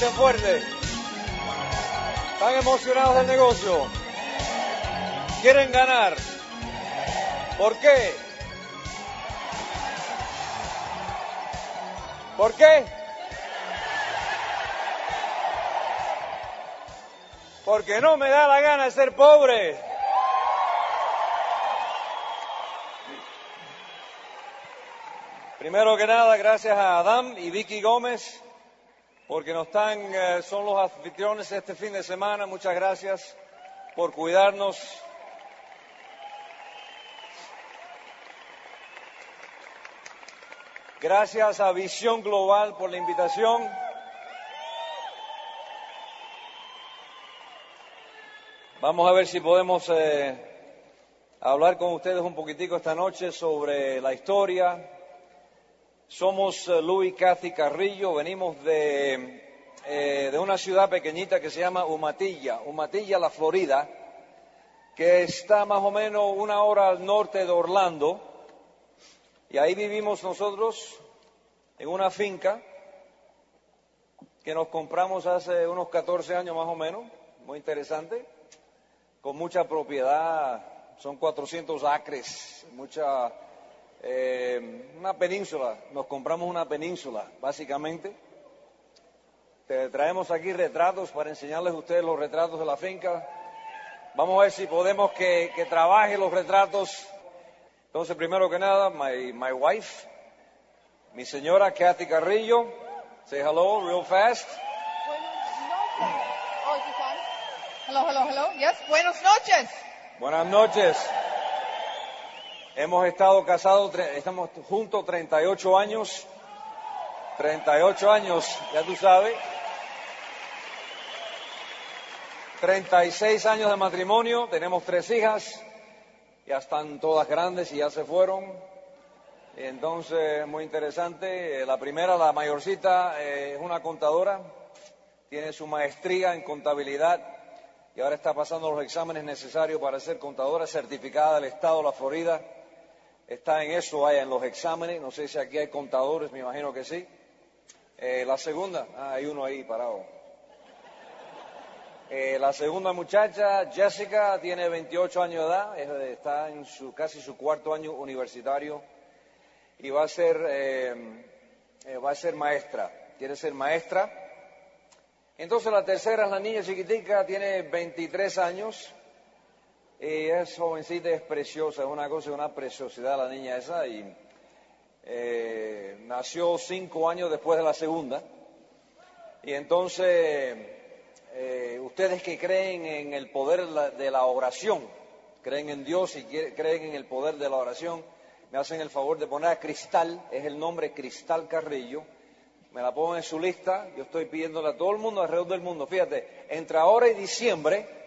¿Se sienten fuertes? ¿Están emocionados del negocio? ¿Quieren ganar? ¿Por qué? ¿Por qué? Porque no me da la gana de ser pobre. Primero que nada, gracias a Adam y Vicky Gómez, porque nos están, eh, son los anfitriones este fin de semana. Muchas gracias por cuidarnos. Gracias a Visión Global por la invitación. Vamos a ver si podemos eh, hablar con ustedes un poquitico esta noche sobre la historia, somos eh, Luis Cathy Carrillo, venimos de, eh, de una ciudad pequeñita que se llama Umatilla, Umatilla, la Florida, que está más o menos una hora al norte de Orlando. Y ahí vivimos nosotros en una finca que nos compramos hace unos 14 años más o menos, muy interesante, con mucha propiedad, son 400 acres, mucha eh, una península, nos compramos una península, básicamente. Te traemos aquí retratos para enseñarles a ustedes los retratos de la finca. Vamos a ver si podemos que, que trabaje los retratos. Entonces, primero que nada, my, my wife, mi señora Kathy Carrillo. Say hello real fast. Oh, this on? Hello, hello, hello. Yes, buenas noches. Buenas noches. Hemos estado casados, estamos juntos 38 años. 38 años, ya tú sabes. 36 años de matrimonio, tenemos tres hijas, ya están todas grandes y ya se fueron. Entonces, muy interesante. Eh, La primera, la mayorcita, eh, es una contadora, tiene su maestría en contabilidad y ahora está pasando los exámenes necesarios para ser contadora certificada del Estado de la Florida. Está en eso, vaya, en los exámenes. No sé si aquí hay contadores, me imagino que sí. Eh, la segunda, ah, hay uno ahí parado. Eh, la segunda muchacha, Jessica, tiene 28 años de edad, es- está en su, casi su cuarto año universitario y va a ser, eh, va a ser maestra. Quiere ser maestra. Entonces la tercera es la niña chiquitica, tiene 23 años y es jovencita, es preciosa, es una cosa, una preciosidad la niña esa. Y eh, nació cinco años después de la segunda. Y entonces, eh, ustedes que creen en el poder de la- oración, creen en Dios y creen en el poder de la oración, me hacen el favor de poner a Cristal, es el nombre Cristal Carrillo, me la pongo en su lista, yo estoy pidiéndole a todo el mundo alrededor del mundo, fíjate, entre ahora y diciembre,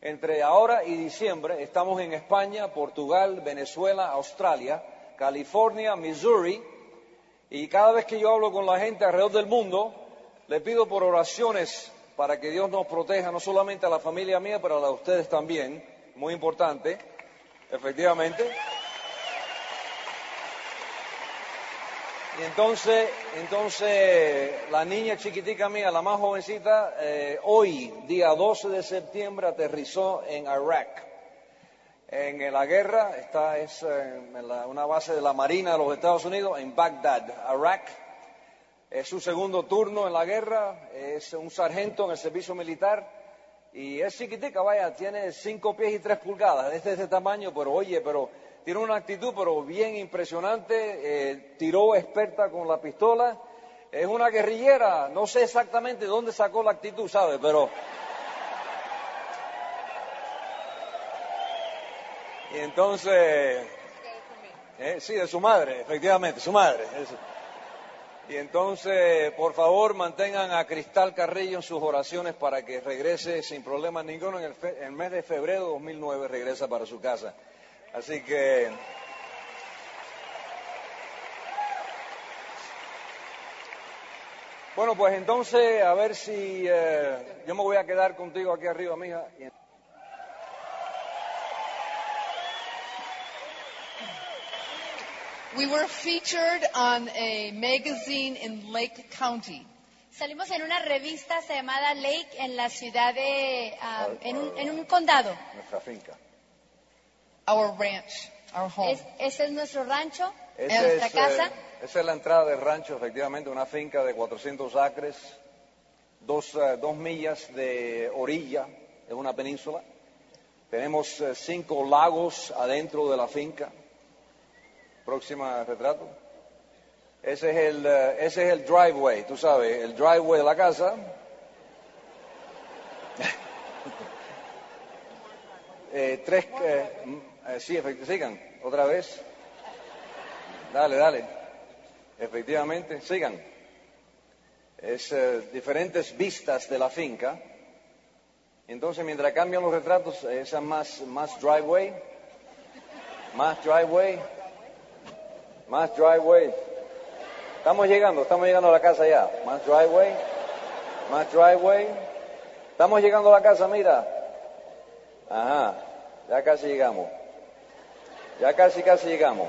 entre ahora y diciembre estamos en España, Portugal, Venezuela, Australia, California, Missouri, y cada vez que yo hablo con la gente alrededor del mundo, le pido por oraciones para que Dios nos proteja, no solamente a la familia mía, pero a la de ustedes también, muy importante, efectivamente. Y entonces, entonces la niña chiquitica mía, la más jovencita, eh, hoy, día 12 de septiembre, aterrizó en Irak. En la guerra, esta es eh, en la- una base de la Marina de los Estados Unidos, en Bagdad, Irak. Es su segundo turno en la guerra, es un sargento en el servicio militar y es chiquitica, vaya, tiene cinco pies y tres pulgadas, es de este tamaño, pero oye, pero tiene una actitud pero bien impresionante, eh, tiró experta con la pistola, es una guerrillera, no sé exactamente dónde sacó la actitud, ¿sabe? Pero... Y entonces... eh, sí, de su madre, efectivamente, su madre. y entonces, por favor, mantengan a Cristal Carrillo en sus oraciones para que regrese sin problema ninguno. En el, fe- en el mes de febrero de 2009 regresa para su casa. Así que... Bueno, pues entonces, a ver si eh, yo me voy a quedar contigo aquí arriba, mija. y- We were featured on a magazine in Lake County. Salimos en una revista llamada Lake en la ciudad de, ah, en, un, en un condado. Nuestra finca. Our ranch, our home. Es, ese es nuestro rancho, Esa nuestra es, casa. eh, esa es la entrada del rancho, efectivamente, una finca de 400 acres, dos, eh, dos millas de orilla, es una península. Tenemos eh, cinco lagos adentro de la finca. Próxima retrato. Ese es el, eh, ese es el driveway, tú sabes, el driveway de la casa. Eh, tres, eh, eh, sí, sigan, otra vez. Dale, dale. Efectivamente, sigan. Es eh, diferentes vistas de la finca. Entonces, mientras cambian los retratos, esa más, más driveway, más driveway, más driveway. Estamos llegando, estamos llegando a la casa ya. Más driveway, más driveway. Estamos llegando a la casa, mira. Ajá, ya casi llegamos. Ya casi, casi llegamos.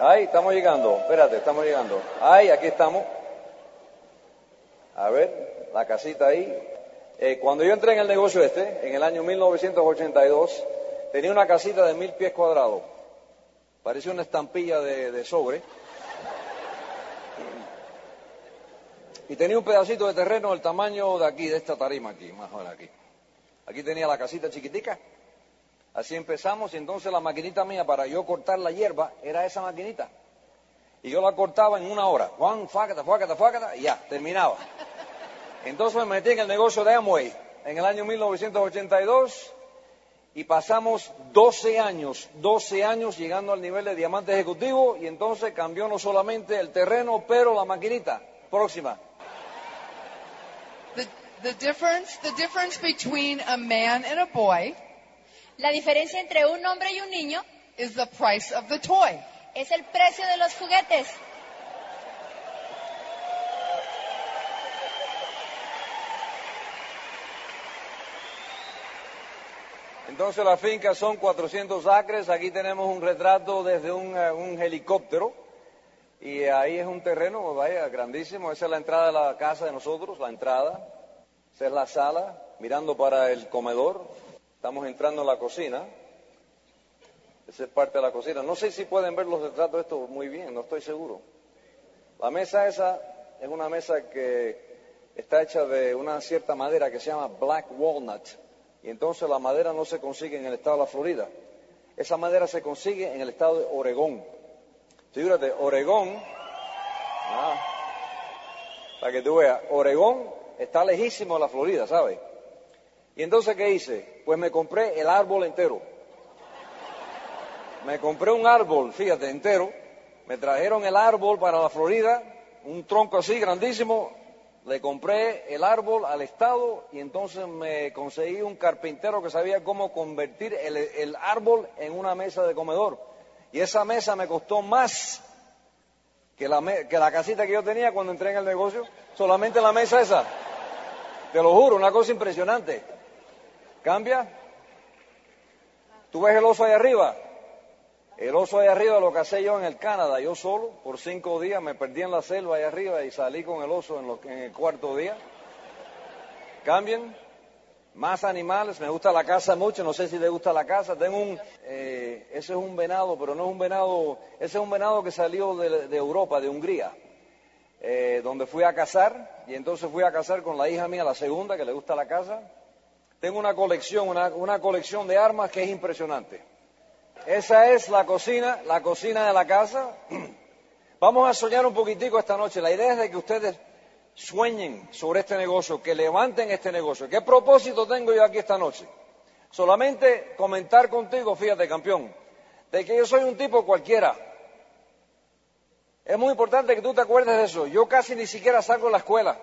Ahí, estamos llegando. Espérate, estamos llegando. Ahí, aquí estamos. A ver, la casita ahí. Eh, cuando yo entré en el negocio este, en el año 1982, tenía una casita de mil pies cuadrados. Parecía una estampilla de, de sobre. Y tenía un pedacito de terreno del tamaño de aquí, de esta tarima aquí, más o menos aquí. Aquí tenía la casita chiquitica. Así empezamos y entonces la maquinita mía para yo cortar la hierba era esa maquinita. Y yo la cortaba en una hora. Juan, fácata, fácata, fácata, y ya, terminaba. Entonces me metí en el negocio de Amway en el año 1982 y pasamos 12 años, 12 años llegando al nivel de diamante ejecutivo y entonces cambió no solamente el terreno, pero la maquinita. Próxima. The, difference, the difference between a man and a boy La diferencia entre un hombre y un niño is the price of the toy. es el precio de los juguetes. Entonces la finca son 400 acres, aquí tenemos un retrato desde un, eh, un helicóptero. Y ahí es un terreno, vaya, grandísimo, esa es la entrada de la casa de nosotros, la entrada, esa es la sala, mirando para el comedor, estamos entrando en la cocina, esa es parte de la cocina, no sé si pueden ver los retratos estos muy bien, no estoy seguro. La mesa esa es una mesa que está hecha de una cierta madera que se llama black walnut. Y entonces la madera no se consigue en el estado de la Florida. Esa madera se consigue en el estado de Oregón. Fíjate, Oregón, ah, para que tú veas, Oregón está lejísimo de la Florida, ¿sabes? Y entonces, ¿qué hice? Pues me compré el árbol entero. Me compré un árbol, fíjate, entero. Me trajeron el árbol para la Florida, un tronco así grandísimo. Le compré el árbol al Estado y entonces me conseguí un carpintero que sabía cómo convertir el, árbol en una mesa de comedor. Y esa mesa me costó más que la, que la casita que yo tenía cuando entré en el negocio. Solamente la mesa esa. Te lo juro, una cosa impresionante. ¿Cambia? ¿Tú ves el oso ahí arriba? El oso ahí arriba lo casé yo en el Canadá, yo solo, por cinco días, me perdí en la selva ahí arriba y salí con el oso en, los- en el cuarto día. ¿Cambian? Más animales, me gusta la casa mucho, no sé si te gusta la casa. Tengo un, eh, ese es un venado, pero no es un venado, ese es un venado que salió de, Europa, de Hungría. eh, donde fui a casar, y entonces fui a casar con la hija mía, la segunda, que le gusta la casa. Tengo una colección, una, una colección de armas que es impresionante. Esa es la cocina, la cocina de la casa. Vamos a soñar un poquitico esta noche. La idea es de que ustedes sueñen sobre este negocio, que levanten este negocio. ¿Qué propósito tengo yo aquí esta noche? Solamente comentar contigo, fíjate, campeón, de que yo soy un tipo cualquiera. Es muy importante que tú te acuerdes de eso. Yo casi ni siquiera salgo de la escuela.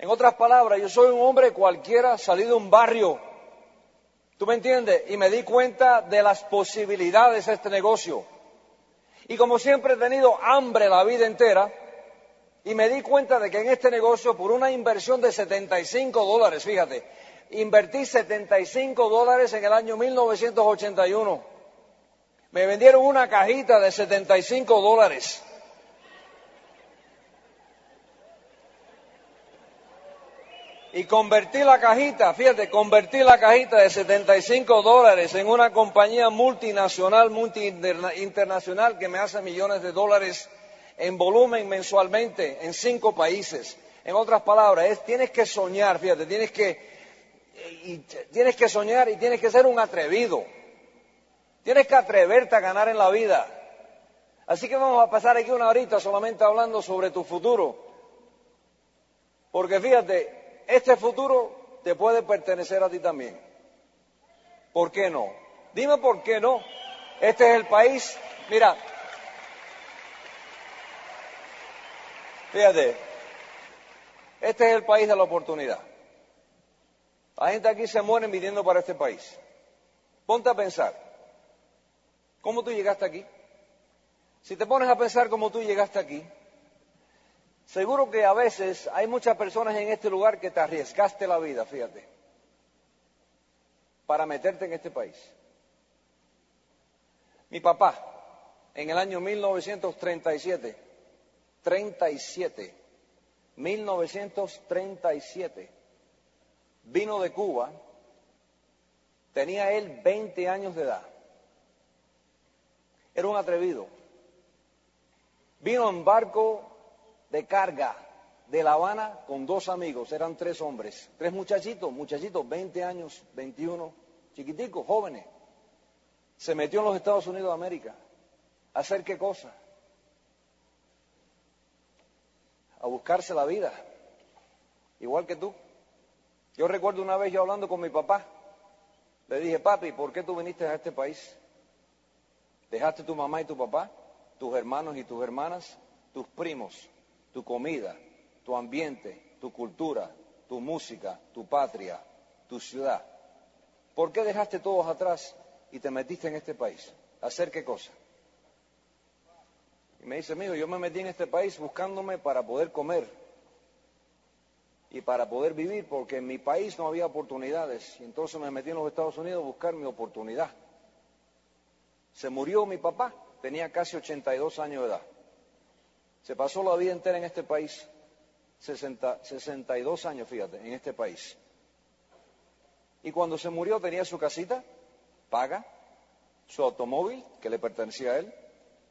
En otras palabras, yo soy un hombre cualquiera salido de un barrio. ¿Tú me entiendes? Y me di cuenta de las posibilidades de este negocio. Y como siempre he tenido hambre la vida entera, y me di cuenta de que en este negocio, por una inversión de 75 dólares, fíjate, invertí 75 dólares en el año 1981. Me vendieron una cajita de 75 dólares. Y convertí la cajita, fíjate, convertí la cajita de 75 dólares en una compañía multinacional, multi-internacional que me hace millones de dólares en volumen mensualmente en cinco países. En otras palabras, tienes que soñar, fíjate, tienes que, tienes que soñar y tienes que ser un atrevido. Tienes que atreverte a ganar en la vida. Así que vamos a pasar aquí una horita solamente hablando sobre tu futuro. Porque fíjate, este futuro te puede pertenecer a ti también. ¿Por qué no? Dime por qué no. Este es el país. Mira, Fíjate, este es el país de la oportunidad. La gente aquí se muere viniendo para este país. Ponte a pensar, ¿cómo tú llegaste aquí? Si te pones a pensar cómo tú llegaste aquí, seguro que a veces hay muchas personas en este lugar que te arriesgaste la vida, fíjate, para meterte en este país. Mi papá, en el año 1937, 37, 1937, vino de Cuba, tenía él 20 años de edad, era un atrevido, vino en barco de carga de La Habana con dos amigos, eran tres hombres, tres muchachitos, muchachitos, 20 años, 21, chiquiticos, jóvenes, se metió en los Estados Unidos de América. ¿A hacer qué cosa? a buscarse la vida, igual que tú. Yo recuerdo una vez yo hablando con mi papá, le dije, papi, ¿por qué tú viniste a este país? Dejaste tu mamá y tu papá, tus hermanos y tus hermanas, tus primos, tu comida, tu ambiente, tu cultura, tu música, tu patria, tu ciudad. ¿Por qué dejaste todos atrás y te metiste en este país? ¿A hacer qué cosa? Y me dice, amigo, yo me metí en este país buscándome para poder comer y para poder vivir, porque en mi país no había oportunidades. Y entonces me metí en los Estados Unidos a buscar mi oportunidad. Se murió mi papá, tenía casi 82 años de edad. Se pasó la vida entera en este país, 60, 62 años, fíjate, en este país. Y cuando se murió tenía su casita, paga, su automóvil que le pertenecía a él,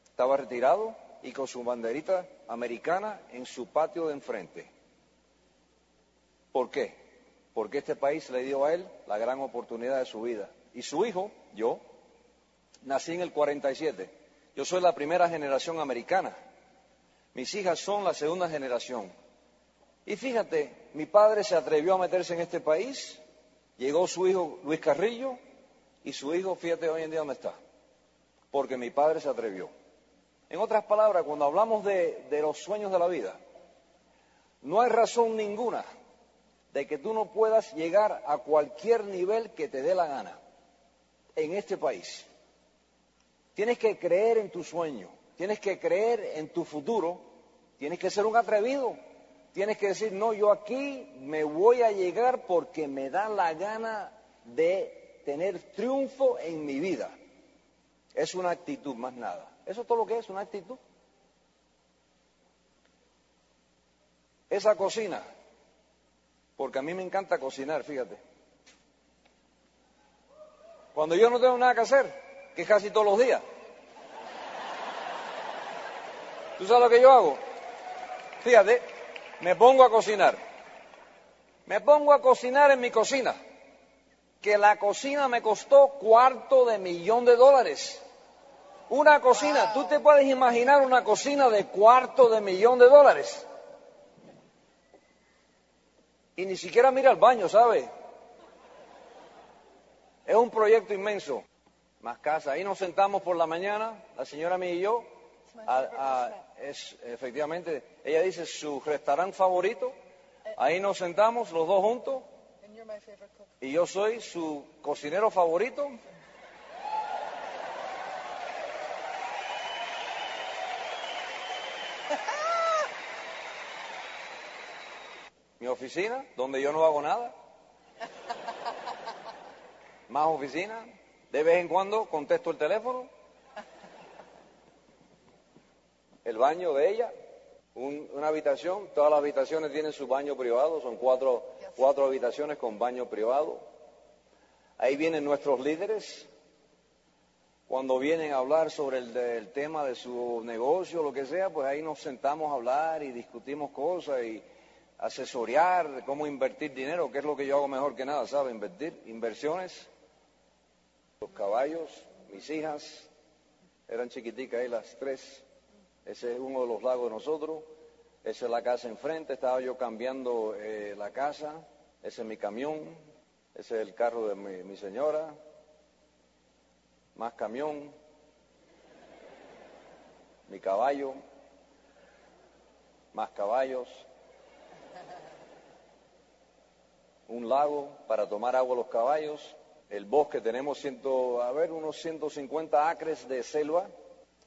estaba retirado y con su banderita americana en su patio de enfrente. ¿Por qué? Porque este país le dio a él la gran oportunidad de su vida. Y su hijo, yo, nací en el 47. Yo soy la primera generación americana. Mis hijas son la segunda generación. Y fíjate, mi padre se atrevió a meterse en este país, llegó su hijo Luis Carrillo y su hijo, fíjate hoy en día dónde está, porque mi padre se atrevió. En otras palabras, cuando hablamos de, los sueños de la vida, no hay razón ninguna de que tú no puedas llegar a cualquier nivel que te dé la gana en este país. Tienes que creer en tu sueño, tienes que creer en tu futuro, tienes que ser un atrevido, tienes que decir, no, yo aquí me voy a llegar porque me da la gana de tener triunfo en mi vida. Es una actitud más nada. Eso es todo lo que es, una actitud. Esa cocina, porque a mí me encanta cocinar, fíjate. Cuando yo no tengo nada que hacer, que es casi todos los días. ¿Tú sabes lo que yo hago? Fíjate, me pongo a cocinar. Me pongo a cocinar en mi cocina. Que la cocina me costó cuarto de millón de dólares. Una cocina, tú te puedes imaginar una cocina de cuarto de millón de dólares. Y ni siquiera mira al baño, ¿sabe? Es un proyecto inmenso. Más casa. Ahí nos sentamos por la mañana, la señora mía y yo. a- a- es efectivamente, ella dice su restaurante favorito. Ahí nos sentamos los dos juntos. Y yo soy su cocinero favorito. Mi oficina, donde yo no hago nada. Más oficina. De vez en cuando contesto el teléfono. El baño de ella. un- una habitación. Todas las habitaciones tienen su baño privado. Son cuatro, cuatro habitaciones con baño privado. Ahí vienen nuestros líderes. Cuando vienen a hablar sobre el, del tema de su negocio, lo que sea, pues ahí nos sentamos a hablar y discutimos cosas y asesorear cómo invertir dinero, que es lo que yo hago mejor que nada, ¿sabe? Invertir, inversiones. Los caballos, mis hijas, eran chiquiticas ahí las tres. Ese es uno de los lagos de nosotros. Esa es la casa enfrente. Estaba yo cambiando eh, la casa. Ese es mi camión. Ese es el carro de mi, mi señora. Más camión. Mi caballo. Más caballos. Un lago para tomar agua los caballos. El bosque, tenemos ciento, a ver, unos 150 acres de selva.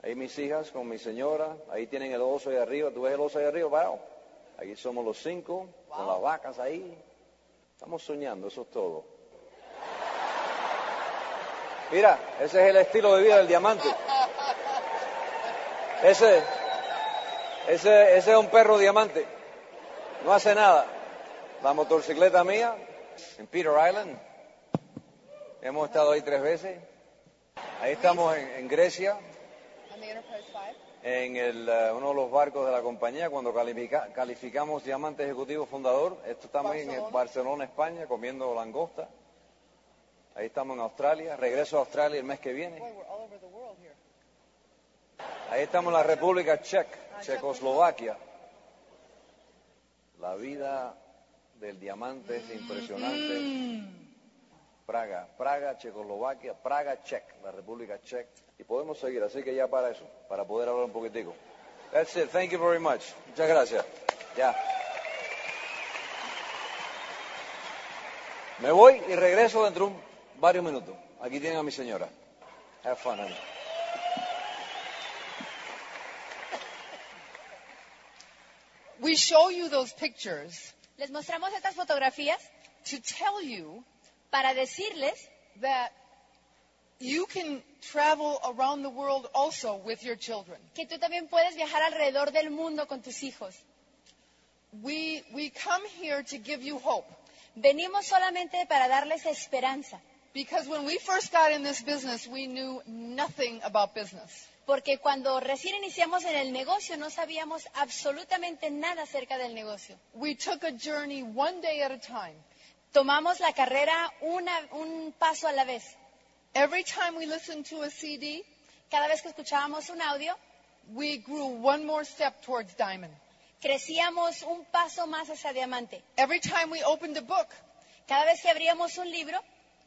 Ahí mis hijas con mi señora, ahí tienen el oso ahí arriba, ¿tú ves el oso ahí arriba? Wow. Aquí somos los cinco, con las vacas ahí. Estamos soñando, eso es todo. Mira, ese es el estilo de vida del diamante. Ese, ese, ese es un perro diamante. No hace nada. La motocicleta mía, en Peter Island. Hemos estado ahí tres veces. Ahí estamos en, en Grecia, On the Enterprise 5? En el, eh, uno de los barcos de la compañía cuando califica- calificamos diamante ejecutivo fundador. Esto estamos en Barcelona. Barcelona, España, comiendo langosta. Ahí estamos en Australia. Regreso a Australia el mes que viene. Ahí estamos en la República Checa, Checoslovaquia. La vida del diamante es impresionante. Praga, Praga, Checoslovaquia, Praga, Czech, la República Checa. Y podemos seguir, así que ya para eso, para poder hablar un poquitico. That's it, thank you very much. Muchas gracias. Ya. Me voy y regreso dentro de un- varios minutos. Aquí tienen a mi señora. Have fun, honey. We show you those pictures Les mostramos estas fotografías to tell you para decirles that you can travel around the world also with your children. que tú también puedes viajar alrededor del mundo con tus hijos. We, we come here to give you hope. Venimos solamente para darles esperanza, Because when we first got in this business, we knew nothing about business. porque cuando recién iniciamos en el negocio no sabíamos absolutamente nada acerca del negocio. We took a journey one day at a time. Tomamos la carrera una- un paso a la vez. Every time we listened to a CD, Cada vez que escuchábamos un audio, we grew one more step towards diamond. crecíamos un paso más hacia diamante. Every time we opened a book Cada vez que abríamos un libro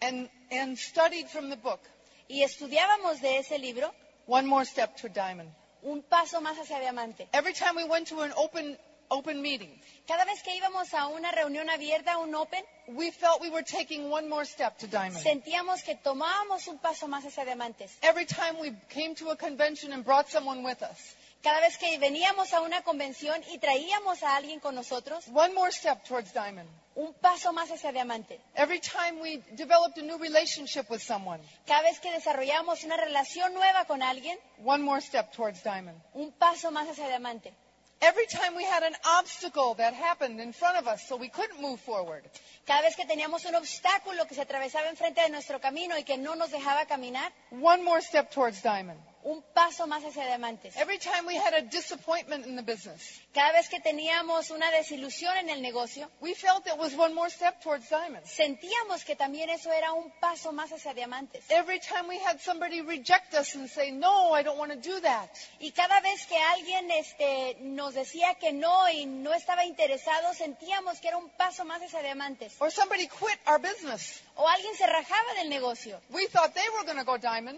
and, and studied from the book, y estudiábamos de ese libro, one more step to diamond. un paso más hacia diamante. Every time we went to an open, open meeting, Cada vez que íbamos a una reunión abierta, un open, we felt we were taking one more step to diamond. sentíamos que tomábamos un paso más hacia diamantes. Every time we came to a convention and brought someone with us, Cada vez que veníamos a una convención y traíamos a alguien con nosotros, one more step towards diamond. un paso más hacia diamante. Every time we developed a new relationship with someone, Cada vez que desarrollamos una relación nueva con alguien, one more step towards diamond. un paso más hacia diamante. Every time we had an obstacle that happened in front of us so we couldn't move forward, Cada vez que teníamos un obstáculo que se atravesaba enfrente de nuestro camino y que no nos dejaba caminar, one more step towards diamond. Un paso más hacia diamantes. Every time we had a disappointment in the business, Cada vez que teníamos una desilusión en el negocio, we felt it was one more step towards diamonds. sentíamos que también eso era un paso más hacia diamantes. Every time we had somebody reject us and say, No, I don't want to do that. Y cada vez que alguien este, nos decía que no y no estaba interesado, sentíamos que era un paso más hacia diamantes. Or somebody quit our business. O alguien se rajaba del negocio. We thought they were going to go diamond,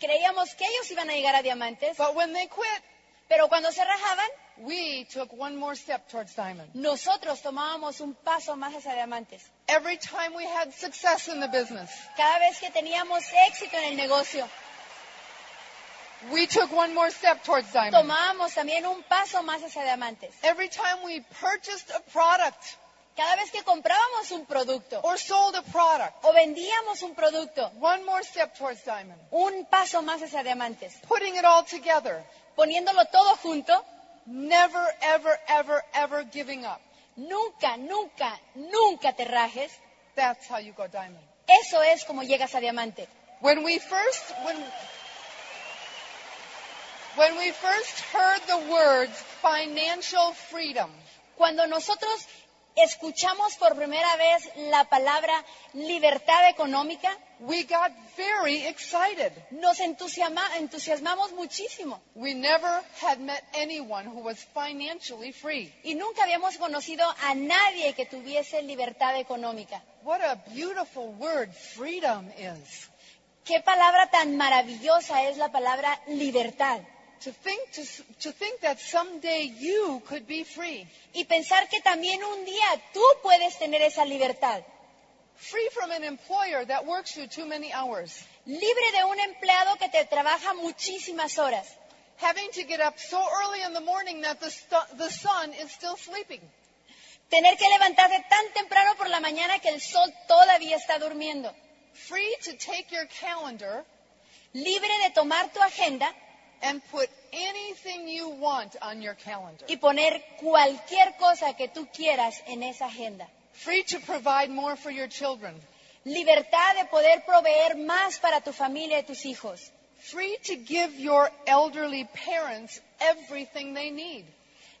Creíamos que ellos iban a llegar a diamantes, but when they quit, pero cuando se rajaban, we took one more step towards diamond. nosotros tomábamos un paso más hacia diamantes. Every time we had success in the business, Cada vez que teníamos éxito en el negocio, we took one more step towards diamond. tomábamos también un paso más hacia diamantes. Every time we purchased a product Cada vez que comprábamos un producto or sold a product, o vendíamos un producto, one more step towards diamond. un paso más hacia diamantes. Putting it all together, Poniéndolo todo junto, never, ever, ever, ever giving up. nunca, nunca, nunca te rajes. That's how you go diamond. Eso es como llegas a diamante. When we first, when, when we first heard the words financial freedom, Cuando nosotros escuchamos por primera vez la palabra libertad económica, we got very excited. nos entusiasma- entusiasmamos muchísimo We never had met anyone who was financially free. y nunca habíamos conocido a nadie que tuviese libertad económica. What a beautiful word freedom is. Qué palabra tan maravillosa es la palabra libertad. To think, to, to think that someday you could be free. Y pensar que también un día tú puedes tener esa libertad, Free from an employer that works you too many hours. libre de un empleado que te trabaja muchísimas horas, Having to get up so early in the morning that the sun is still sleeping. tener que levantarse tan temprano por la mañana que el sol todavía está durmiendo, Free to take your calendar libre de tomar tu agenda and put anything you want on your calendar. y poner cualquier cosa que tú quieras en esa agenda. Free to provide more for your children. Libertad de poder proveer más para tu familia y tus hijos. Free to give your elderly parents everything they need.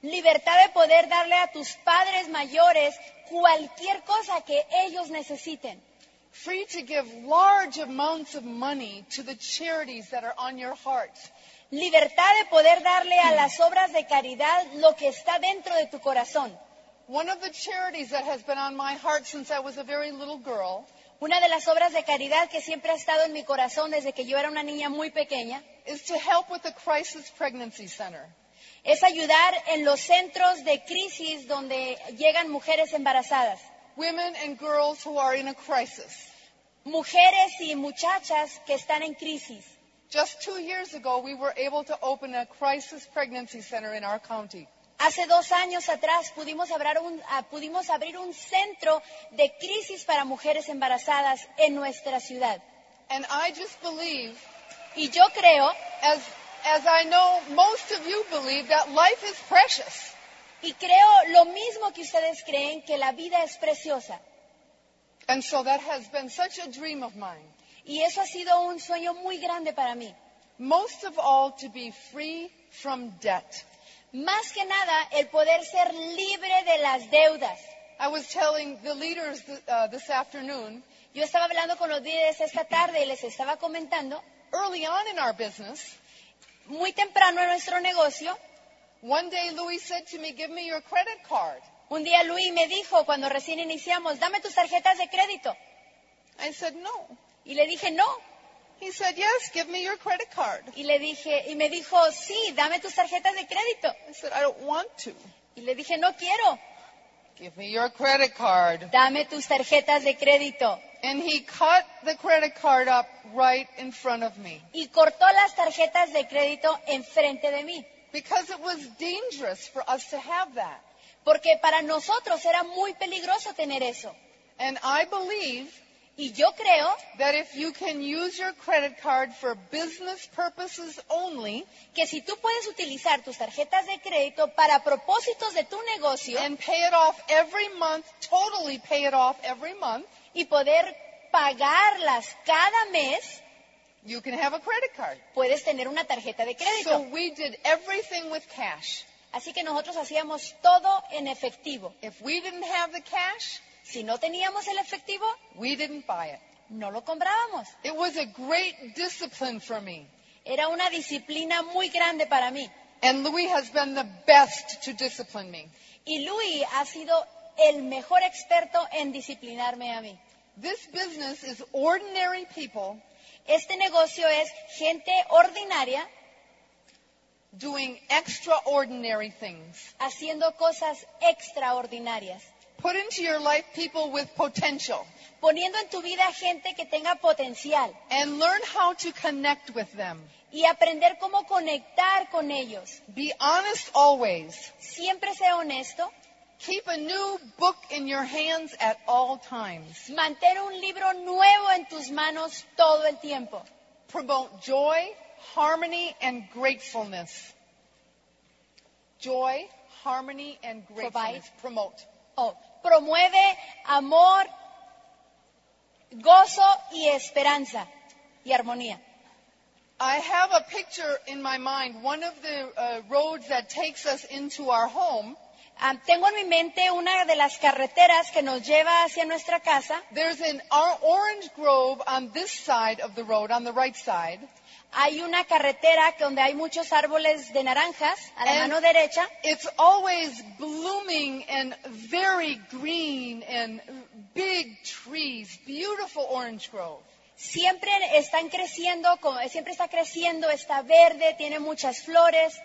Libertad de poder darle a tus padres mayores cualquier cosa que ellos necesiten. Free to give large amounts of money to the charities that are on your heart. Libertad de poder darle a las obras de caridad lo que está dentro de tu corazón. One of the charities that has been on my heart since I was a very little girl Una de las obras de caridad que siempre ha estado en mi corazón desde que yo era una niña muy pequeña is to help with the Crisis Pregnancy Center. es ayudar en los centros de crisis donde llegan mujeres embarazadas. Women and girls who are in a crisis. Mujeres y muchachas que están en crisis. Just two years ago, we were able to open a crisis pregnancy center in our county. Hace dos años atrás pudimos abrir, un, ah, pudimos abrir un centro de crisis para mujeres embarazadas en nuestra ciudad. And I just believe, Y yo creo, as, as I know most of you believe, that life is precious. y creo lo mismo que ustedes creen, que la vida es preciosa. And so that has been such a dream of mine. Y eso ha sido un sueño muy grande para mí. Most of all, to be free from debt. Más que nada, el poder ser libre de las deudas. I was telling the leaders th- uh, this afternoon, Yo estaba hablando con los líderes esta tarde y les estaba comentando, early on in our business, muy temprano en nuestro negocio, one day Louis said to me, Give me your credit card. un día Luis me dijo cuando recién iniciamos, dame tus tarjetas de crédito. I said, No. Y le dije, no. He said, Yes, give me your credit card. Y le dije, y me dijo, sí, dame tus tarjetas de crédito. I said, I don't want to. Y le dije, no quiero, Give me your credit card. dame tus tarjetas de crédito. And he cut the credit card up right in front of me Y cortó las tarjetas de crédito enfrente de mí. because it was dangerous for us to have that. Porque para nosotros era muy peligroso tener eso. And I believe Y yo creo that if you can use your credit card for business purposes only que si tú puedes utilizar tus tarjetas de crédito para propósitos de tu negocio and pay it off every month, totally pay it off every month, y poder pagarlas cada mes, You can have a credit card. puedes tener una tarjeta de So crédito. we did everything with cash. Así que nosotros hacíamos todo en efectivo. If we didn't have the cash, Si no teníamos el efectivo, we didn't buy it. no lo comprábamos. It was a great discipline for me. Era una disciplina muy grande para mí. And Louis has been the best to discipline me. Y Louis ha sido el mejor experto en disciplinarme a mí. This business is ordinary people Este negocio es gente ordinaria doing extraordinary things. haciendo cosas extraordinarias, Put into your life people with potential poniendo en tu vida gente que tenga potencial and learn how to connect with them. y aprender cómo conectar con ellos. Be honest always. Siempre sea honesto, Keep a new book in your hands at all times. mantén un libro nuevo en tus manos todo el tiempo. Promote joy, harmony, and gratefulness. Joy, harmony, and gratefulness. Provide. Promote. Oh, promueve amor, gozo y esperanza y armonía. I have a picture in my mind. One of the uh, roads that takes us into our home, Ah, tengo en mi mente una de las carreteras que nos lleva hacia nuestra casa. there's an or- orange grove on this side of the road, on the right side. Hay una carretera que- donde hay muchos árboles de naranjas a la And- mano derecha It's always blooming and very green and big trees, beautiful orange grove. siempre están creciendo, siempre está creciendo, está verde, tiene muchas flores.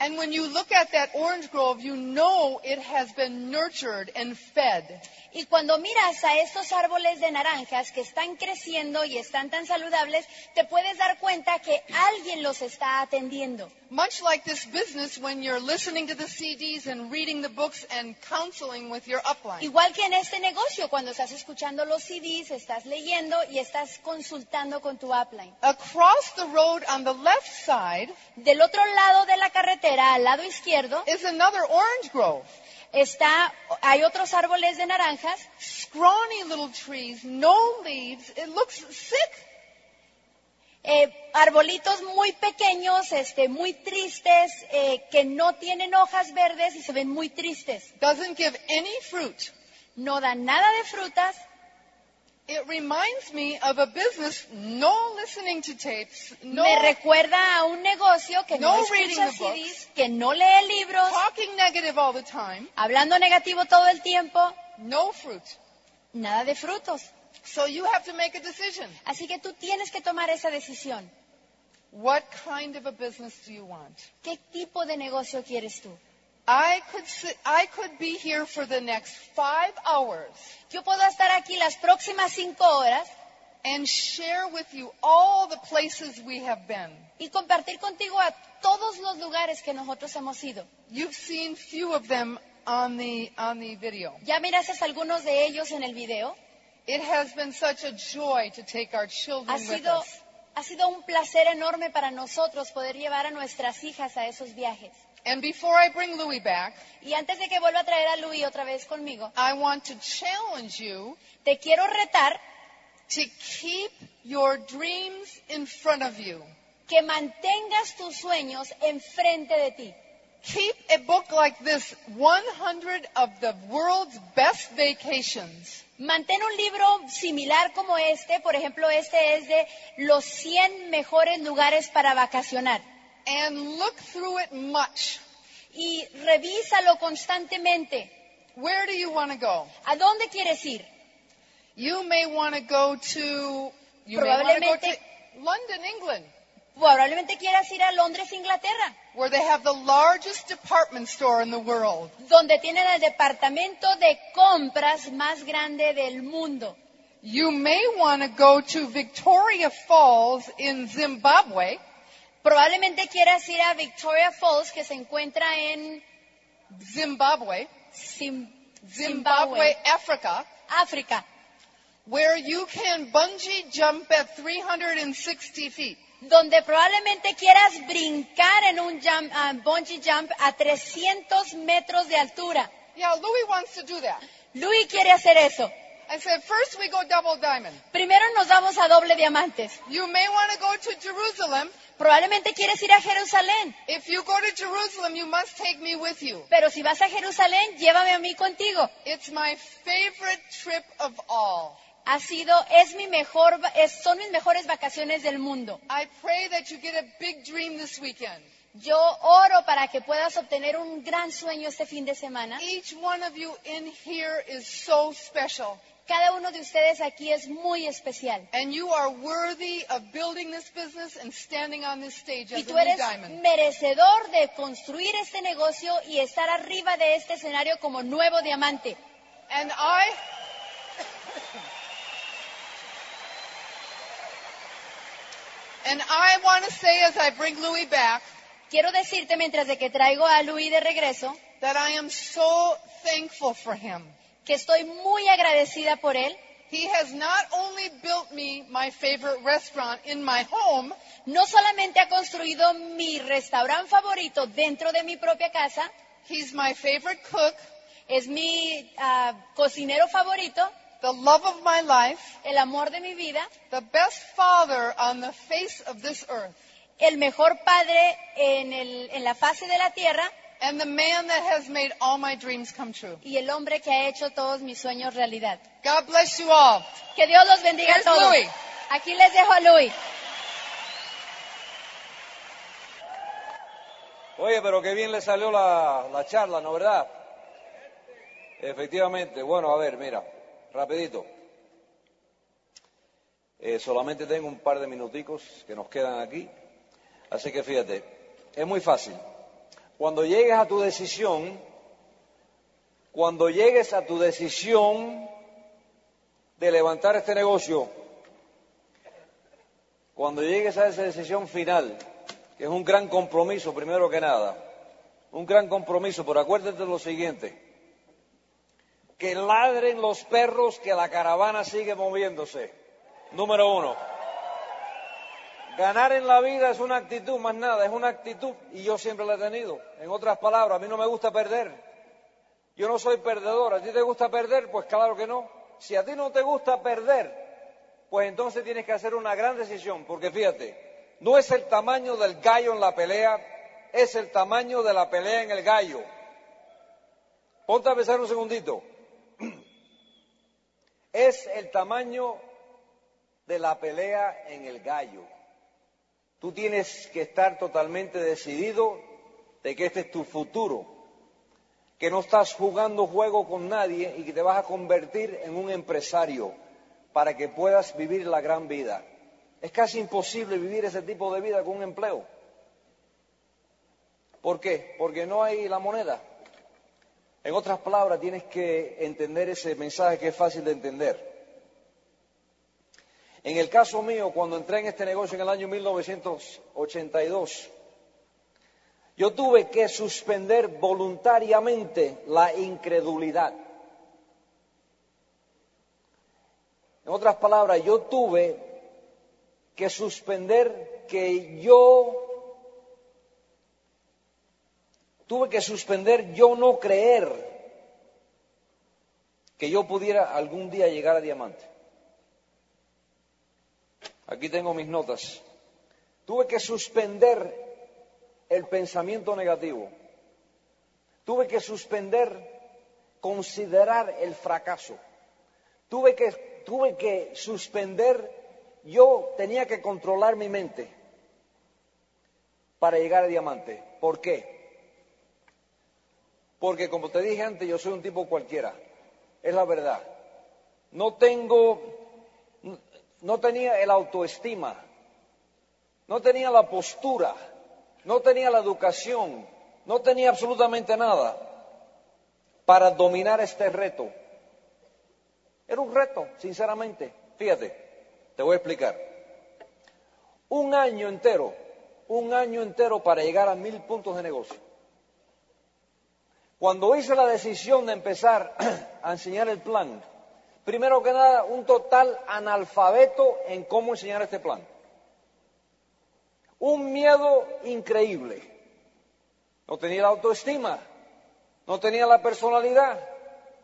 And when you look at that orange grove, you know it has been nurtured and fed. Y cuando miras a estos árboles de naranjas que están creciendo y están tan saludables, te puedes dar cuenta que alguien los está atendiendo. Much like this business when you're listening to the CDs and reading the books and counseling with your upline. Igual que en este negocio, cuando estás escuchando los CDs, estás leyendo y estás consultando con tu upline. Across the road on the left side Del otro lado de la carretera, al lado izquierdo, is another orange grove. está, hay otros árboles de naranjas, Scrawny little trees, no leaves. It looks sick. eh, arbolitos muy pequeños, este, muy tristes, eh, que no tienen hojas verdes y se ven muy tristes. Doesn't give any fruit. No dan nada de frutas. It reminds me of a business, no listening to tapes, no Me recuerda a un negocio que no, No escucha CDs, que no lee libros, talking negative all the time, hablando negativo todo el tiempo, no fruit. nada de frutos. So you have to make a decision. Así que tú tienes que tomar esa decisión. What kind of a business do you want? ¿Qué tipo de negocio quieres tú? I could I could be here for the next five hours Yo puedo estar aquí las próximas cinco horas and share with you all the places we have been. y compartir contigo a todos los lugares que nosotros hemos ido. You've seen few of them on the on the video. Ya miraste algunos de ellos en el video. It has been such a joy to take our Ha children with sido, us. ha sido un placer enorme para nosotros poder llevar a nuestras hijas a esos viajes. And before I bring Louis back, Y antes de que vuelva a traer a Luis otra vez conmigo, I want to challenge you te quiero retar to keep your dreams in front of you. que mantengas tus sueños enfrente de ti. Keep a book like this 100 of the world's best vacations. Mantén un libro similar como este, por ejemplo, este es de los 100 mejores lugares para vacacionar. And look through it much. Y revísalo constantemente. Where do you want to go? ¿A dónde quieres ir? You may want to go to you may want to go to Probablemente- London, England, Probablemente quieras ir a Londres, Inglaterra, where they have the largest department store in the world. donde tienen el departamento de compras más grande del mundo. You may want to go to Victoria Falls in Zimbabwe, Probablemente quieras ir a Victoria Falls, que se encuentra en Zimbabwe, Zim- Zimbabwe, Africa, África, where you can bungee jump at 360 feet. donde probablemente quieras brincar en un jump, ah, bungee jump a 300 metros de altura. Yeah, Louis wants to do that. Louis quiere hacer eso. I said, first we go double diamond. Primero nos vamos a doble diamantes. You may want to go to Jerusalem. Probablemente quieres ir a Jerusalén, If you go to Jerusalem, you must take me with you. pero si vas a Jerusalén, llévame a mí contigo. It's my favorite trip of all. Ha sido, es mi mejor, es- son mis mejores vacaciones del mundo. I pray that you get a big dream this weekend. Yo oro para que puedas obtener un gran sueño este fin de semana. Each one of you in here is so special. Cada uno de ustedes aquí es muy especial. And you are worthy of building this business and standing on this stage Y tú a new eres diamond. merecedor de construir este negocio y estar arriba de este escenario como nuevo diamante. And I, and I want to say as I bring Louis back Quiero decirte mientras de que traigo a Luis de regreso that I am so thankful for him. Que estoy muy agradecida por él. He has not only built me my favorite restaurant in my home, No solamente ha construido mi restaurante favorito dentro de mi propia casa, he's my favorite cook, es mi ah, cocinero favorito, the love of my life, el amor de mi vida, the best father on the face of this earth, el mejor padre en, el- en la fase de la tierra and the man that has made all my dreams come true. y el hombre que ha hecho todos mis sueños realidad. God bless you all. Que Dios los bendiga a Here's todos. Louis. Aquí les dejo a Luis. Oye, pero qué bien le salió la, la charla, ¿no verdad? Efectivamente. Bueno, a ver, mira, rapidito. Eh, solamente tengo un par de minuticos que nos quedan aquí. Así que fíjate, es muy fácil. Cuando llegues a tu decisión, cuando llegues a tu decisión de levantar este negocio, cuando llegues a esa decisión final, que es un gran compromiso primero que nada, un gran compromiso, pero acuérdate de lo siguiente, que ladren los perros que la caravana sigue moviéndose, número uno. Ganar en la vida es una actitud, más nada, es una actitud y yo siempre la he tenido. En otras palabras, a mí no me gusta perder. Yo no soy perdedor. ¿A ti te gusta perder? Pues claro que no. Si a ti no te gusta perder, pues entonces tienes que hacer una gran decisión, porque fíjate, no es el tamaño del gallo en la pelea, es el tamaño de la pelea en el gallo. Ponte a pensar un segundito. Es el tamaño de la pelea en el gallo. Tú tienes que estar totalmente decidido de que este es tu futuro, que no estás jugando juego con nadie y que te vas a convertir en un empresario para que puedas vivir la gran vida. Es casi imposible vivir ese tipo de vida con un empleo. ¿Por qué? Porque no hay la moneda. En otras palabras, tienes que entender ese mensaje que es fácil de entender. En el caso mío, cuando entré en este negocio en el año 1982, yo tuve que suspender voluntariamente la incredulidad. En otras palabras, yo tuve que suspender que yo tuve que suspender yo no creer que yo pudiera algún día llegar a diamante. Aquí tengo mis notas. Tuve que suspender el pensamiento negativo. Tuve que suspender considerar el fracaso. Tuve que, tuve que suspender, yo tenía que controlar mi mente para llegar a diamante. ¿Por qué? Porque como te dije antes, yo soy un tipo cualquiera. Es la verdad. No tengo, no tenía el autoestima, no tenía la postura, no tenía la educación, no tenía absolutamente nada para dominar este reto. Era un reto, sinceramente. Fíjate, te voy a explicar. Un año entero, un año entero para llegar a mil puntos de negocio. Cuando hice la decisión de empezar a enseñar el plan, primero que nada, un total analfabeto en cómo enseñar este plan. Un miedo increíble. No tenía la autoestima, no tenía la personalidad,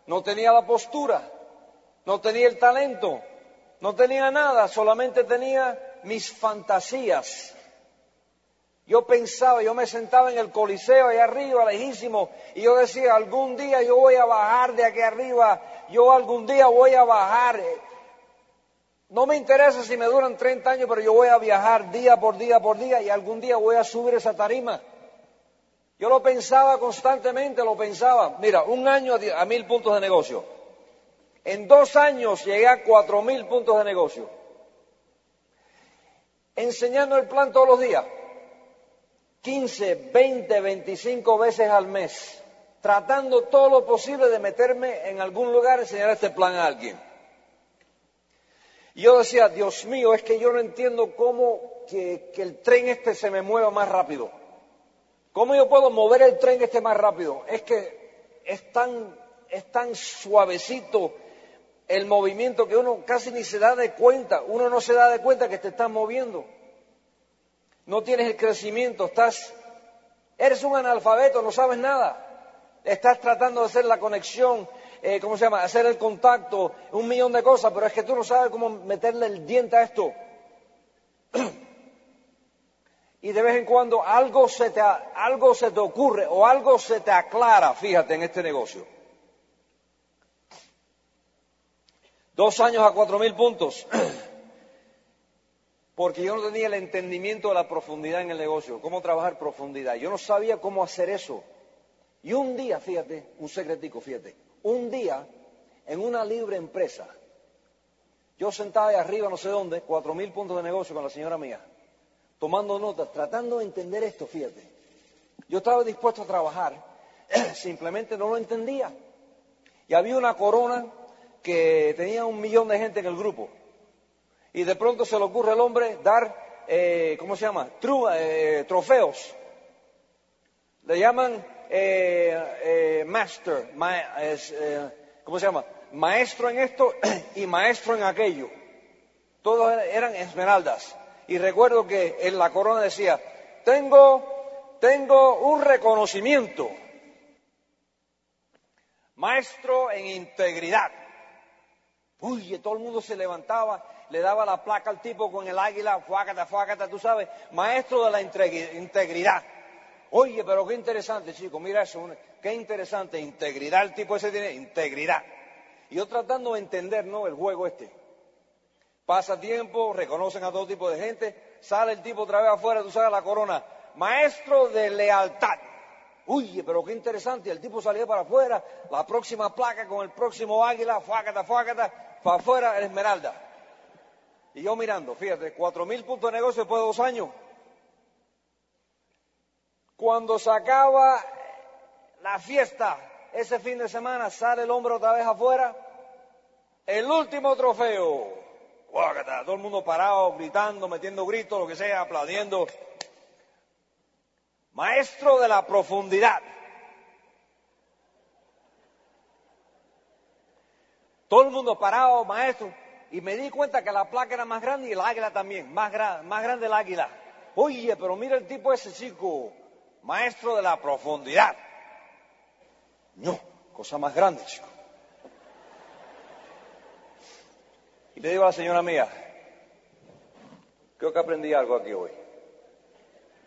no tenía la postura, no tenía el talento, no tenía nada, solamente tenía mis fantasías. Yo pensaba, yo me sentaba en el coliseo ahí arriba, lejísimo, y yo decía, algún día yo voy a bajar de aquí arriba, yo algún día voy a bajar. No me interesa si me duran 30 años, pero yo voy a viajar día por día por día y algún día voy a subir esa tarima. Yo lo pensaba constantemente, lo pensaba. Mira, un año a mil puntos de negocio. En dos años llegué a cuatro mil puntos de negocio. Enseñando el plan todos los días. 15, 20, 25 veces al mes. Tratando todo lo posible de meterme en algún lugar y enseñar este plan a alguien. Y yo decía, Dios mío, es que yo no entiendo cómo que, que el tren este se me mueva más rápido. ¿Cómo yo puedo mover el tren este más rápido? Es que es tan, es tan suavecito el movimiento que uno casi ni se da de cuenta. Uno no se da de cuenta que te estás moviendo. No tienes el crecimiento, estás, eres un analfabeto, no sabes nada. Estás tratando de hacer la conexión, eh, ¿cómo se llama? Hacer el contacto, un millón de cosas, pero es que tú no sabes cómo meterle el diente a esto. y de vez en cuando algo se, te, algo se te ocurre o algo se te aclara, fíjate, en este negocio. Dos años a cuatro mil puntos, porque yo no tenía el entendimiento de la profundidad en el negocio, cómo trabajar profundidad. Yo no sabía cómo hacer eso. Y un día, fíjate, un secretico, fíjate, un día en una libre empresa, yo sentaba ahí arriba, no sé dónde, cuatro mil puntos de negocio con la señora mía tomando notas, tratando de entender esto, fíjate. Yo estaba dispuesto a trabajar, simplemente no lo entendía. Y había una corona que tenía un millón de gente en el grupo. Y de pronto se le ocurre al hombre dar, eh, ¿cómo se llama? Eh, trofeos. Le llaman eh, master, ¿cómo se llama? Maestro en esto y maestro en aquello. Todos eran esmeraldas. Y recuerdo que en la corona decía, tengo, tengo un reconocimiento, maestro en integridad. Uy, todo el mundo se levantaba, le daba la placa al tipo con el águila, fuácata, fuácata, tú sabes, maestro de la integridad. Oye, pero qué interesante, chico, mira eso, qué interesante, integridad, el tipo ese tiene integridad. Y yo tratando de entender, ¿no? El juego este. Pasa tiempo, reconocen a todo tipo de gente, sale el tipo otra vez afuera, tú sabes la corona, maestro de lealtad. Uy, pero qué interesante, el tipo salió para afuera, la próxima placa con el próximo águila, fuácata, fuácata, para afuera el esmeralda. Y yo mirando, fíjate, cuatro mil puntos de negocio después de dos años. Cuando se acaba la fiesta, ese fin de semana, sale el hombre otra vez afuera, el último trofeo, todo el mundo parado, gritando, metiendo gritos, lo que sea, aplaudiendo. Maestro de la profundidad. Todo el mundo parado, maestro. Y me di cuenta que la placa era más grande y el águila también, más, más grande el águila. Oye, pero mira el tipo ese chico, maestro de la profundidad. No, cosa más grande, chico. Y le digo a la señora mía, creo que aprendí algo aquí hoy.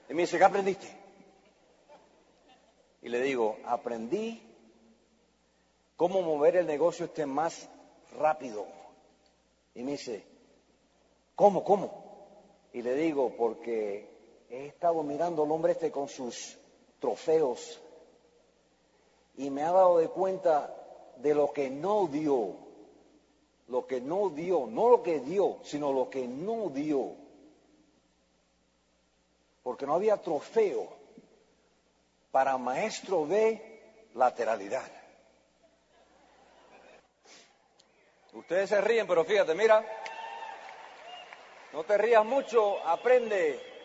Y me dice, ¿qué aprendiste? Y le digo, aprendí cómo mover el negocio este más rápido. Y me dice, ¿cómo, cómo? Y le digo, porque he estado mirando al hombre este con sus trofeos y me ha dado de cuenta de lo que no dio lo que no dio, no lo que dio, sino lo que no dio. Porque no había trofeo para maestro de lateralidad. Ustedes se ríen, pero fíjate, mira, no te rías mucho, aprende.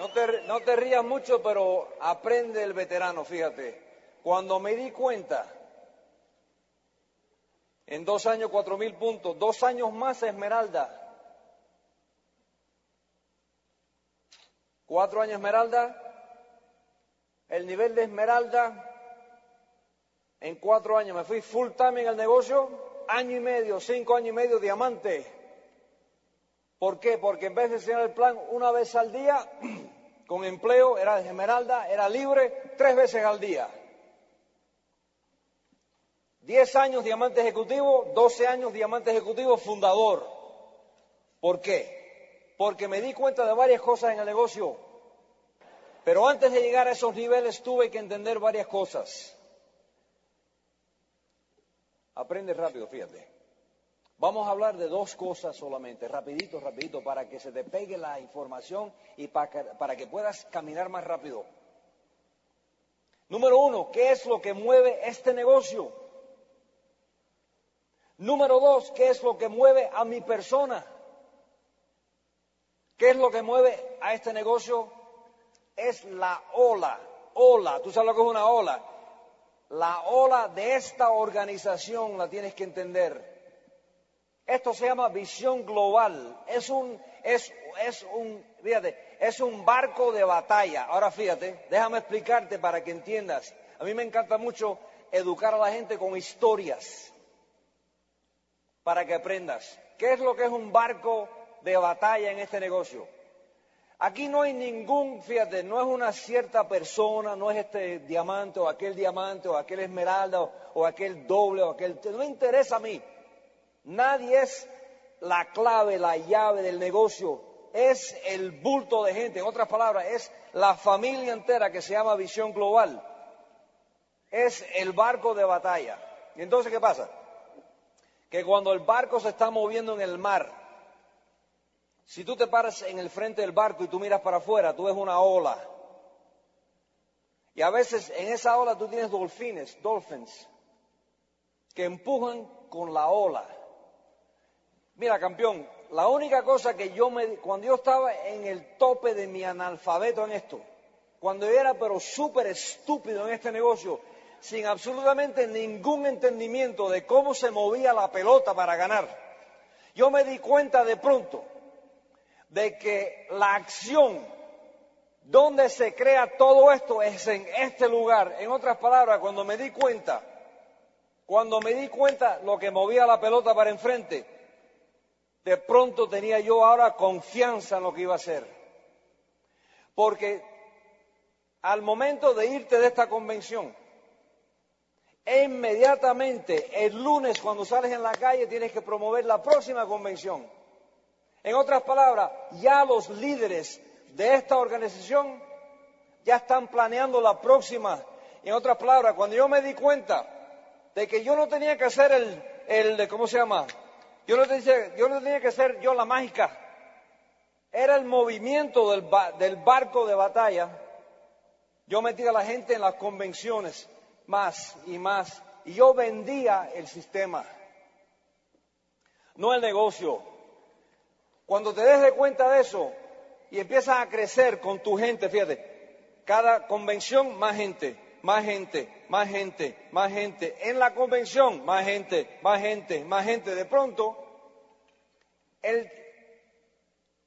No te, no te rías mucho, pero aprende el veterano, fíjate. Cuando me di cuenta en dos años cuatro mil puntos, dos años más Esmeralda. Cuatro años Esmeralda, el nivel de Esmeralda En cuatro años me fui full time en el negocio, año y medio, cinco años y medio, diamante. ¿Por qué? Porque en vez de enseñar el plan una vez al día, con empleo, era de esmeralda, era libre, tres veces al día. Diez años diamante ejecutivo, doce años diamante ejecutivo fundador. ¿Por qué? Porque me di cuenta de varias cosas en el negocio. Pero antes de llegar a esos niveles tuve que entender varias cosas. Aprende rápido, fíjate. Vamos a hablar de dos cosas solamente, rapidito, rapidito, para que se te pegue la información y para que, para que puedas caminar más rápido. Número uno, ¿qué es lo que mueve este negocio? Número dos, ¿qué es lo que mueve a mi persona? ¿Qué es lo que mueve a este negocio? Es la ola, ola, tú sabes lo que es una ola. La ola de esta organización la tienes que entender. Esto se llama visión global. Es un, es, es un, fíjate, es un barco de batalla. Ahora fíjate, déjame explicarte para que entiendas. A mí me encanta mucho educar a la gente con historias para que aprendas. ¿Qué es lo que es un barco de batalla en este negocio? Aquí no hay ningún, fíjate, no es una cierta persona, no es este diamante o aquel diamante o aquel esmeralda o, aquel doble o aquel... No me interesa a mí. Nadie es la clave, la llave del negocio. Es el bulto de gente. En otras palabras, es la familia entera que se llama visión global. Es el barco de batalla. ¿Y entonces qué pasa? Que cuando el barco se está moviendo en el mar, si tú te paras en el frente del barco y tú miras para afuera, tú ves una ola. Y a veces en esa ola tú tienes dolfines, dolphins, que empujan con la ola. Mira, campeón, la única cosa que yo me... Cuando yo estaba en el tope de mi analfabeto en esto, cuando yo era pero súper estúpido en este negocio, sin absolutamente ningún entendimiento de cómo se movía la pelota para ganar, yo me di cuenta de pronto de que la acción donde se crea todo esto es en este lugar. En otras palabras, cuando me di cuenta, cuando me di cuenta lo que movía la pelota para enfrente, de pronto tenía yo ahora confianza en lo que iba a hacer. Porque al momento de irte de esta convención, inmediatamente el lunes cuando sales en la calle tienes que promover la próxima convención. En otras palabras, ya los líderes de esta organización ya están planeando la próxima. En otras palabras, cuando yo me di cuenta de que yo no tenía que hacer el, el ¿cómo se llama? Yo no, tenía, que ser yo la mágica. Era el movimiento del, del barco de batalla. Yo metía a la gente en las convenciones más y más. Y yo vendía el sistema, no el negocio. Cuando te des de cuenta de eso y empiezas a crecer con tu gente, fíjate, cada convención más gente, más gente, más gente, más gente. En la convención, más gente, más gente, más gente. De pronto, el,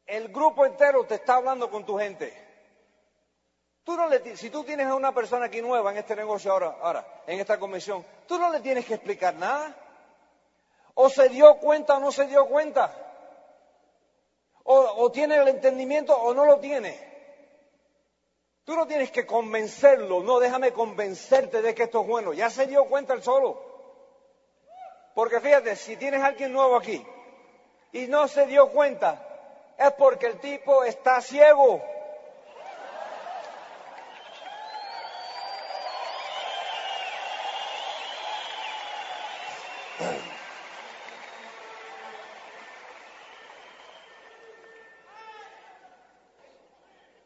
el grupo entero te está hablando con tu gente. Tú no le, si tú tienes a una persona aquí nueva en este negocio ahora, ahora, en esta convención, tú no le tienes que explicar nada. O se dio cuenta o no se dio cuenta. O, tiene el entendimiento o no lo tiene. Tú no tienes que convencerlo, no, déjame convencerte de que esto es bueno. Ya se dio cuenta el solo. Porque fíjate, si tienes a alguien nuevo aquí y no se dio cuenta, es porque el tipo está ciego.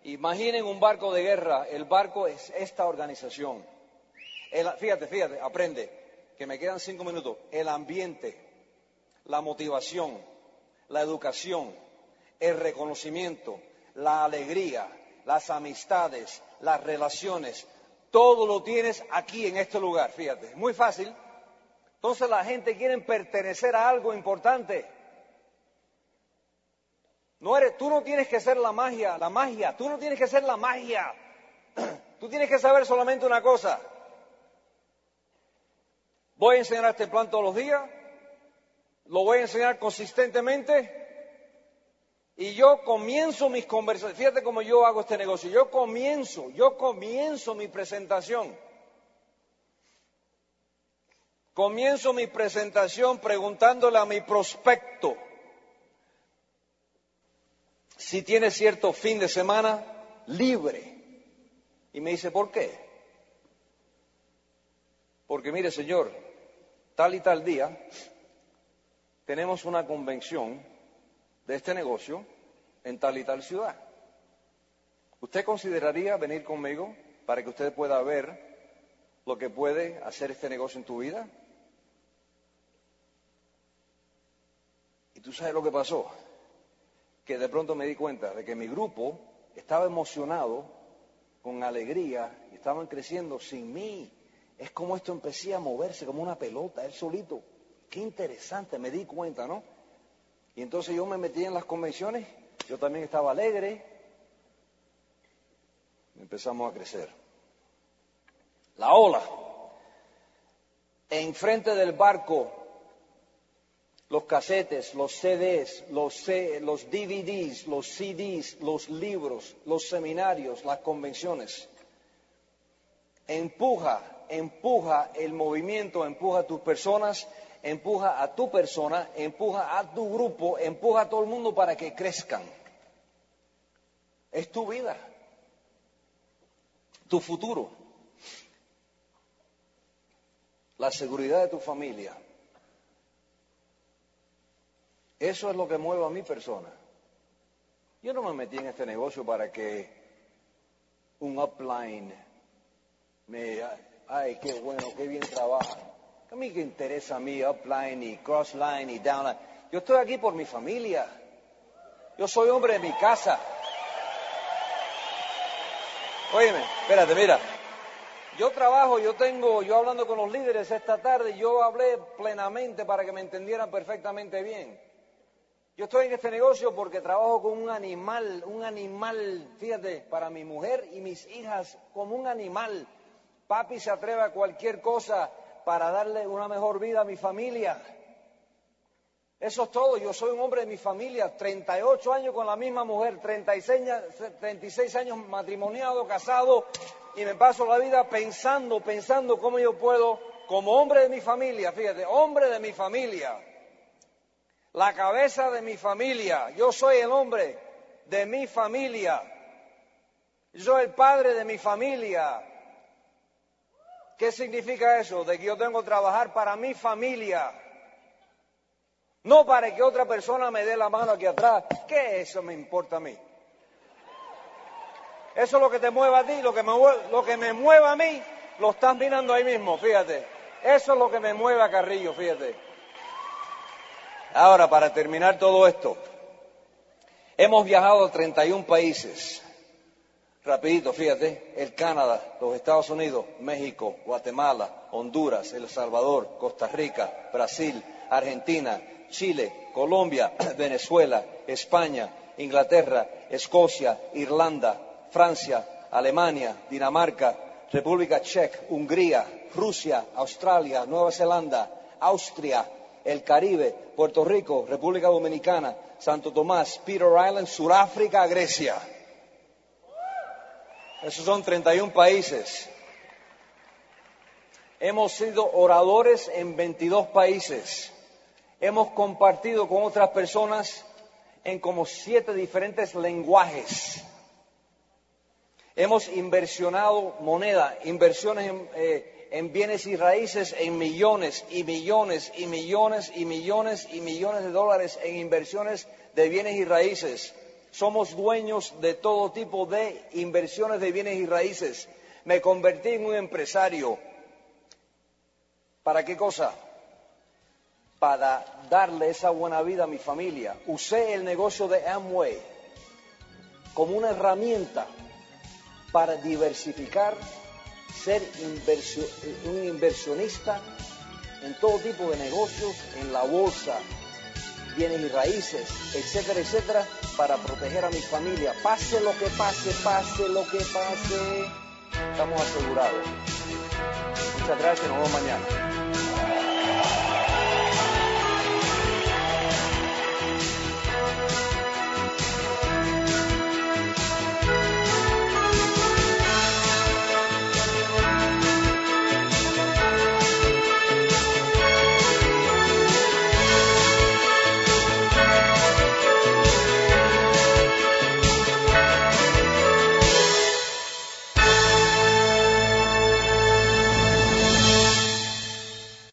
Imaginen un barco de guerra, el barco es esta organización. fíjate, fíjate, aprende, que me quedan cinco minutos. El ambiente, la motivación, la educación, el reconocimiento, la alegría, las amistades, las relaciones, todo lo tienes aquí en este lugar, fíjate, muy fácil. Entonces la gente quiere pertenecer a algo importante. No eres, tú no tienes que ser la magia, la magia, tú no tienes que ser la magia. Tú tienes que saber solamente una cosa. Voy a enseñar este plan todos los días, lo voy a enseñar consistentemente y yo comienzo mis conversaciones. Fíjate cómo yo hago este negocio. Yo comienzo, yo comienzo mi presentación. Comienzo mi presentación preguntándole a mi prospecto si tiene cierto fin de semana libre. Y me dice, ¿por qué? Porque mire, señor, tal y tal día tenemos una convención de este negocio en tal y tal ciudad. ¿Usted consideraría venir conmigo para que usted pueda ver lo que puede hacer este negocio en tu vida? Y tú sabes lo que pasó, que de pronto me di cuenta de que mi grupo estaba emocionado, con alegría, y estaban creciendo sin mí. Es como esto empecé a moverse como una pelota, él solito. Qué interesante, me di cuenta, ¿no? Y entonces yo me metí en las convenciones, yo también estaba alegre, empezamos a crecer. La ola, enfrente del barco, los casetes, los CDs, los, los DVDs, los CDs, los libros, los seminarios, las convenciones. Empuja, empuja el movimiento, empuja a tus personas empuja a tu persona, empuja a tu grupo, empuja a todo el mundo para que crezcan. Es tu vida, tu futuro, la seguridad de tu familia. Eso es lo que mueve a mi persona. Yo no me metí en este negocio para que un upline me, ay, qué bueno, qué bien trabaja. A mí que interesa a mí upline y crossline y downline. Yo estoy aquí por mi familia. Yo soy hombre de mi casa. Óyeme, espérate, mira. Yo trabajo, yo tengo, yo hablando con los líderes esta tarde, yo hablé plenamente para que me entendieran perfectamente bien. Yo estoy en este negocio porque trabajo con un animal, un animal, fíjate, para mi mujer y mis hijas, como un animal. Papi se atreve a cualquier cosa para darle una mejor vida a mi familia. Eso es todo. Yo soy un hombre de mi familia, 38 años con la misma mujer, 36, años matrimoniado, casado, y me paso la vida pensando, pensando cómo yo puedo, como hombre de mi familia, fíjate, hombre de mi familia, la cabeza de mi familia, yo soy el hombre de mi familia, yo soy el padre de mi familia, ¿Qué significa eso? De que yo tengo que trabajar para mi familia. No para que otra persona me dé la mano aquí atrás. ¿Qué eso me importa a mí? Eso es lo que te mueve a ti, lo que me, lo que me mueve a mí, lo estás mirando ahí mismo, fíjate. Eso es lo que me mueve a Carrillo, fíjate. Ahora, para terminar todo esto, hemos viajado a 31 países. Rapidito, fíjate, el Canadá, los Estados Unidos, México, Guatemala, Honduras, El Salvador, Costa Rica, Brasil, Argentina, Chile, Colombia, Venezuela, España, Inglaterra, Escocia, Irlanda, Francia, Alemania, Dinamarca, República Checa, Hungría, Rusia, Australia, Nueva Zelanda, Austria, el Caribe, Puerto Rico, República Dominicana, Santo Tomás, Peter Island, Sudáfrica, Grecia. Esos son 31 países. Hemos sido oradores en 22 países. Hemos compartido con otras personas en como siete diferentes lenguajes. Hemos inversionado moneda, inversiones en, eh, en, bienes y raíces en millones y millones y millones y millones y millones de dólares en inversiones de bienes y raíces somos dueños de todo tipo de inversiones de bienes y raíces. Me convertí en un empresario. ¿Para qué cosa? Para darle esa buena vida a mi familia. Usé el negocio de Amway como una herramienta para diversificar, ser un inversionista en todo tipo de negocios, en la bolsa, bienes y raíces, etcétera, etcétera, para proteger a mi familia. Pase lo que pase, pase lo que pase, estamos asegurados. Muchas gracias, nos vemos mañana.